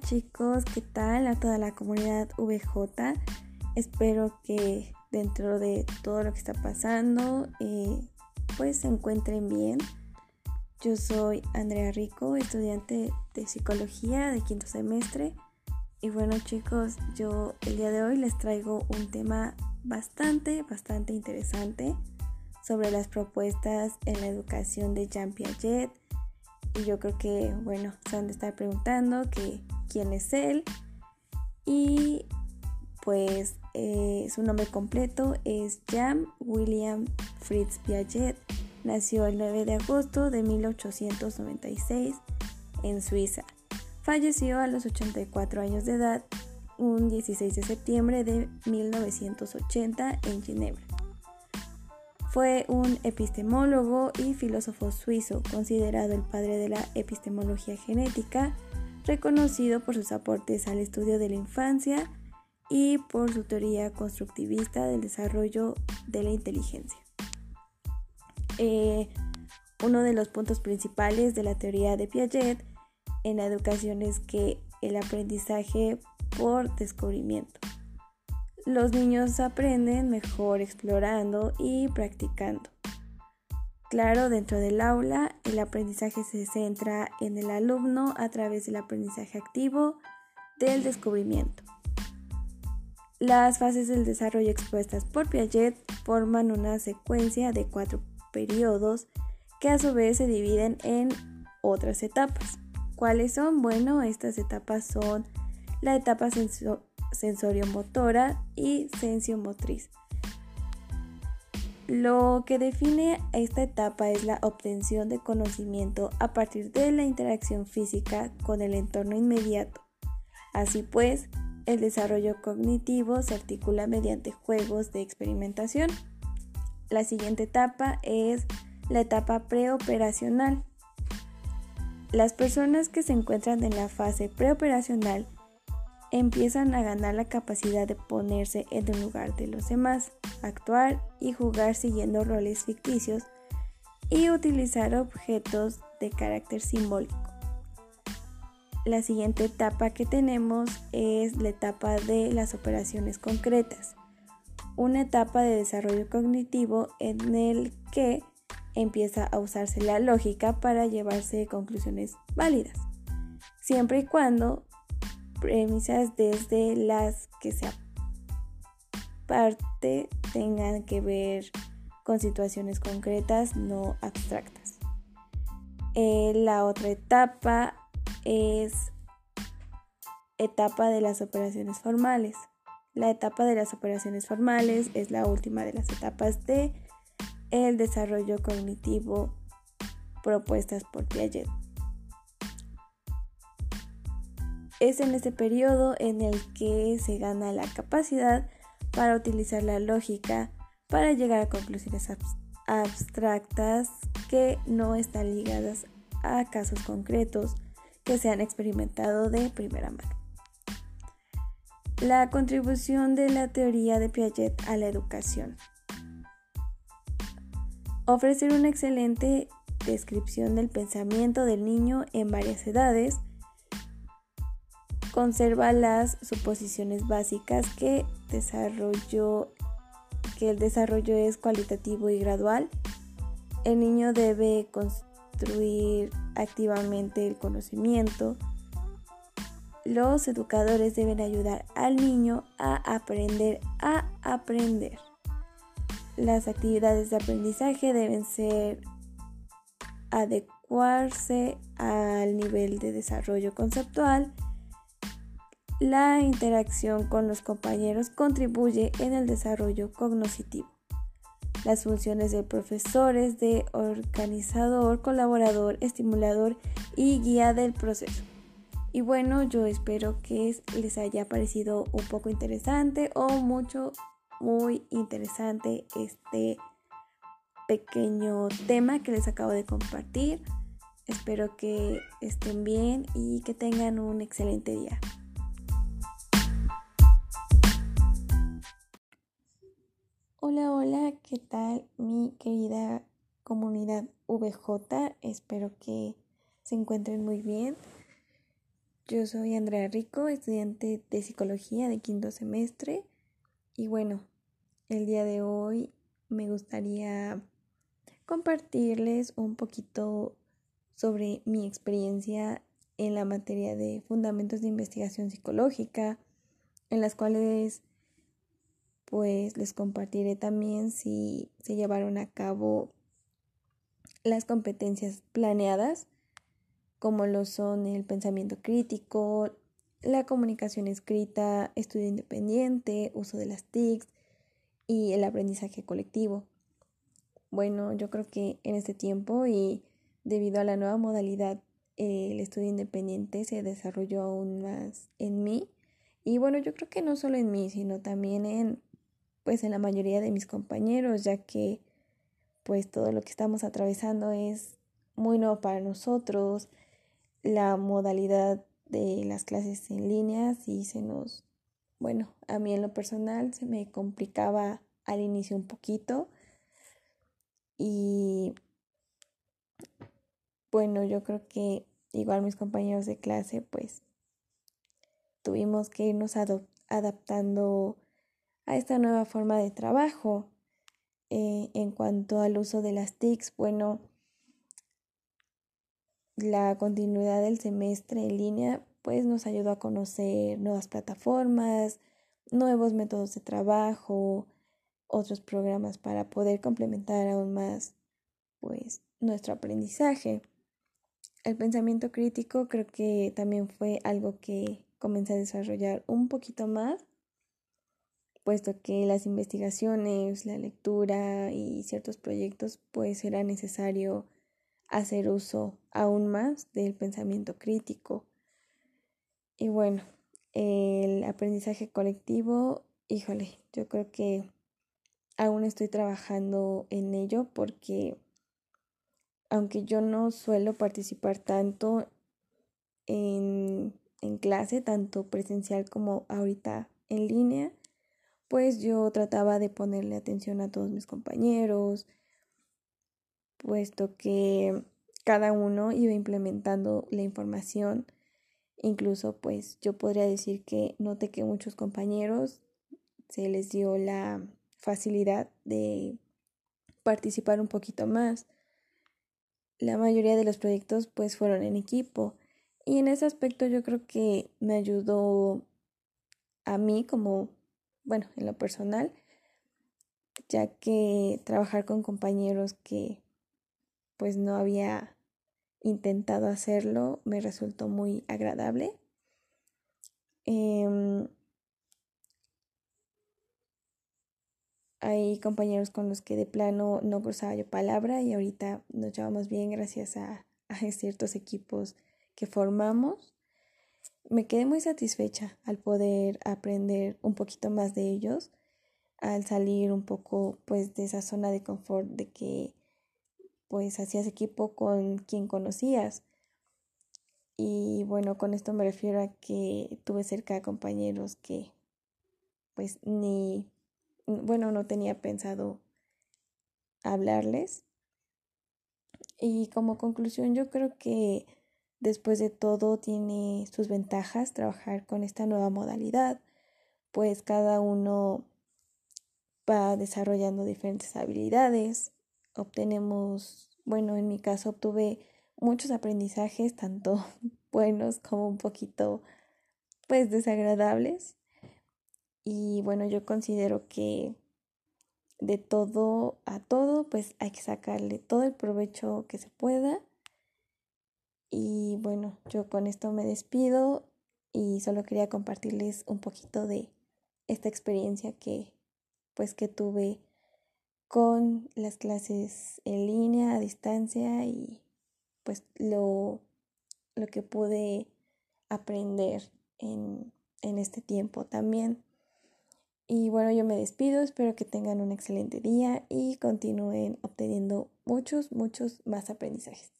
Chicos, ¿qué tal a toda la comunidad VJ? Espero que dentro de todo lo que está pasando, eh, pues se encuentren bien. Yo soy Andrea Rico, estudiante de psicología de quinto semestre. Y bueno chicos, yo el día de hoy les traigo un tema bastante, bastante interesante sobre las propuestas en la educación de Jean Piaget y yo creo que, bueno, se han de estar preguntando que quién es él. Y pues eh, su nombre completo es Jean William Fritz Piaget. Nació el 9 de agosto de 1896 en Suiza. Falleció a los 84 años de edad un 16 de septiembre de 1980 en Ginebra. Fue un epistemólogo y filósofo suizo, considerado el padre de la epistemología genética, reconocido por sus aportes al estudio de la infancia y por su teoría constructivista del desarrollo de la inteligencia. Eh, uno de los puntos principales de la teoría de Piaget en la educación es que el aprendizaje por descubrimiento los niños aprenden mejor explorando y practicando. Claro, dentro del aula el aprendizaje se centra en el alumno a través del aprendizaje activo del descubrimiento. Las fases del desarrollo expuestas por Piaget forman una secuencia de cuatro periodos que a su vez se dividen en otras etapas. ¿Cuáles son? Bueno, estas etapas son la etapa sensorio-motora y sensio-motriz. Lo que define esta etapa es la obtención de conocimiento a partir de la interacción física con el entorno inmediato. Así pues, el desarrollo cognitivo se articula mediante juegos de experimentación. La siguiente etapa es la etapa preoperacional. Las personas que se encuentran en la fase preoperacional empiezan a ganar la capacidad de ponerse en el lugar de los demás, actuar y jugar siguiendo roles ficticios y utilizar objetos de carácter simbólico. La siguiente etapa que tenemos es la etapa de las operaciones concretas, una etapa de desarrollo cognitivo en el que empieza a usarse la lógica para llevarse conclusiones válidas, siempre y cuando premisas desde las que se aparte tengan que ver con situaciones concretas, no abstractas. Eh, la otra etapa es etapa de las operaciones formales. La etapa de las operaciones formales es la última de las etapas de el desarrollo cognitivo propuestas por Piaget. Es en este periodo en el que se gana la capacidad para utilizar la lógica para llegar a conclusiones abstractas que no están ligadas a casos concretos que se han experimentado de primera mano. La contribución de la teoría de Piaget a la educación. Ofrecer una excelente descripción del pensamiento del niño en varias edades conserva las suposiciones básicas que, que el desarrollo es cualitativo y gradual. El niño debe construir activamente el conocimiento. Los educadores deben ayudar al niño a aprender a aprender. Las actividades de aprendizaje deben ser adecuarse al nivel de desarrollo conceptual la interacción con los compañeros contribuye en el desarrollo cognitivo. Las funciones de profesores de organizador, colaborador, estimulador y guía del proceso. Y bueno, yo espero que les haya parecido un poco interesante o mucho, muy interesante este pequeño tema que les acabo de compartir. Espero que estén bien y que tengan un excelente día. ¿Qué tal mi querida comunidad VJ? Espero que se encuentren muy bien. Yo soy Andrea Rico, estudiante de psicología de quinto semestre y bueno, el día de hoy me gustaría compartirles un poquito sobre mi experiencia en la materia de fundamentos de investigación psicológica, en las cuales pues les compartiré también si se llevaron a cabo las competencias planeadas, como lo son el pensamiento crítico, la comunicación escrita, estudio independiente, uso de las TICs y el aprendizaje colectivo. Bueno, yo creo que en este tiempo y debido a la nueva modalidad, el estudio independiente se desarrolló aún más en mí. Y bueno, yo creo que no solo en mí, sino también en pues en la mayoría de mis compañeros, ya que pues todo lo que estamos atravesando es muy nuevo para nosotros. La modalidad de las clases en línea sí se nos, bueno, a mí en lo personal se me complicaba al inicio un poquito y bueno, yo creo que igual mis compañeros de clase pues tuvimos que irnos adaptando a esta nueva forma de trabajo. Eh, en cuanto al uso de las TICs, bueno, la continuidad del semestre en línea pues nos ayudó a conocer nuevas plataformas, nuevos métodos de trabajo, otros programas para poder complementar aún más pues nuestro aprendizaje. El pensamiento crítico creo que también fue algo que comencé a desarrollar un poquito más puesto que las investigaciones, la lectura y ciertos proyectos, pues era necesario hacer uso aún más del pensamiento crítico. Y bueno, el aprendizaje colectivo, híjole, yo creo que aún estoy trabajando en ello porque aunque yo no suelo participar tanto en, en clase, tanto presencial como ahorita en línea, pues yo trataba de ponerle atención a todos mis compañeros, puesto que cada uno iba implementando la información. Incluso pues yo podría decir que noté que muchos compañeros se les dio la facilidad de participar un poquito más. La mayoría de los proyectos pues fueron en equipo y en ese aspecto yo creo que me ayudó a mí como bueno, en lo personal, ya que trabajar con compañeros que pues no había intentado hacerlo me resultó muy agradable. Em, hay compañeros con los que de plano no cruzaba yo palabra y ahorita nos llevamos bien gracias a, a ciertos equipos que formamos me quedé muy satisfecha al poder aprender un poquito más de ellos, al salir un poco pues de esa zona de confort de que pues hacías equipo con quien conocías. Y bueno, con esto me refiero a que tuve cerca compañeros que pues ni, bueno, no tenía pensado hablarles. Y como conclusión yo creo que Después de todo, tiene sus ventajas trabajar con esta nueva modalidad, pues cada uno va desarrollando diferentes habilidades. Obtenemos, bueno, en mi caso obtuve muchos aprendizajes, tanto buenos como un poquito, pues, desagradables. Y bueno, yo considero que de todo a todo, pues hay que sacarle todo el provecho que se pueda y bueno, yo con esto me despido y solo quería compartirles un poquito de esta experiencia que pues que tuve con las clases en línea, a distancia y pues lo, lo que pude aprender en, en este tiempo también. Y bueno, yo me despido, espero que tengan un excelente día y continúen obteniendo muchos, muchos más aprendizajes.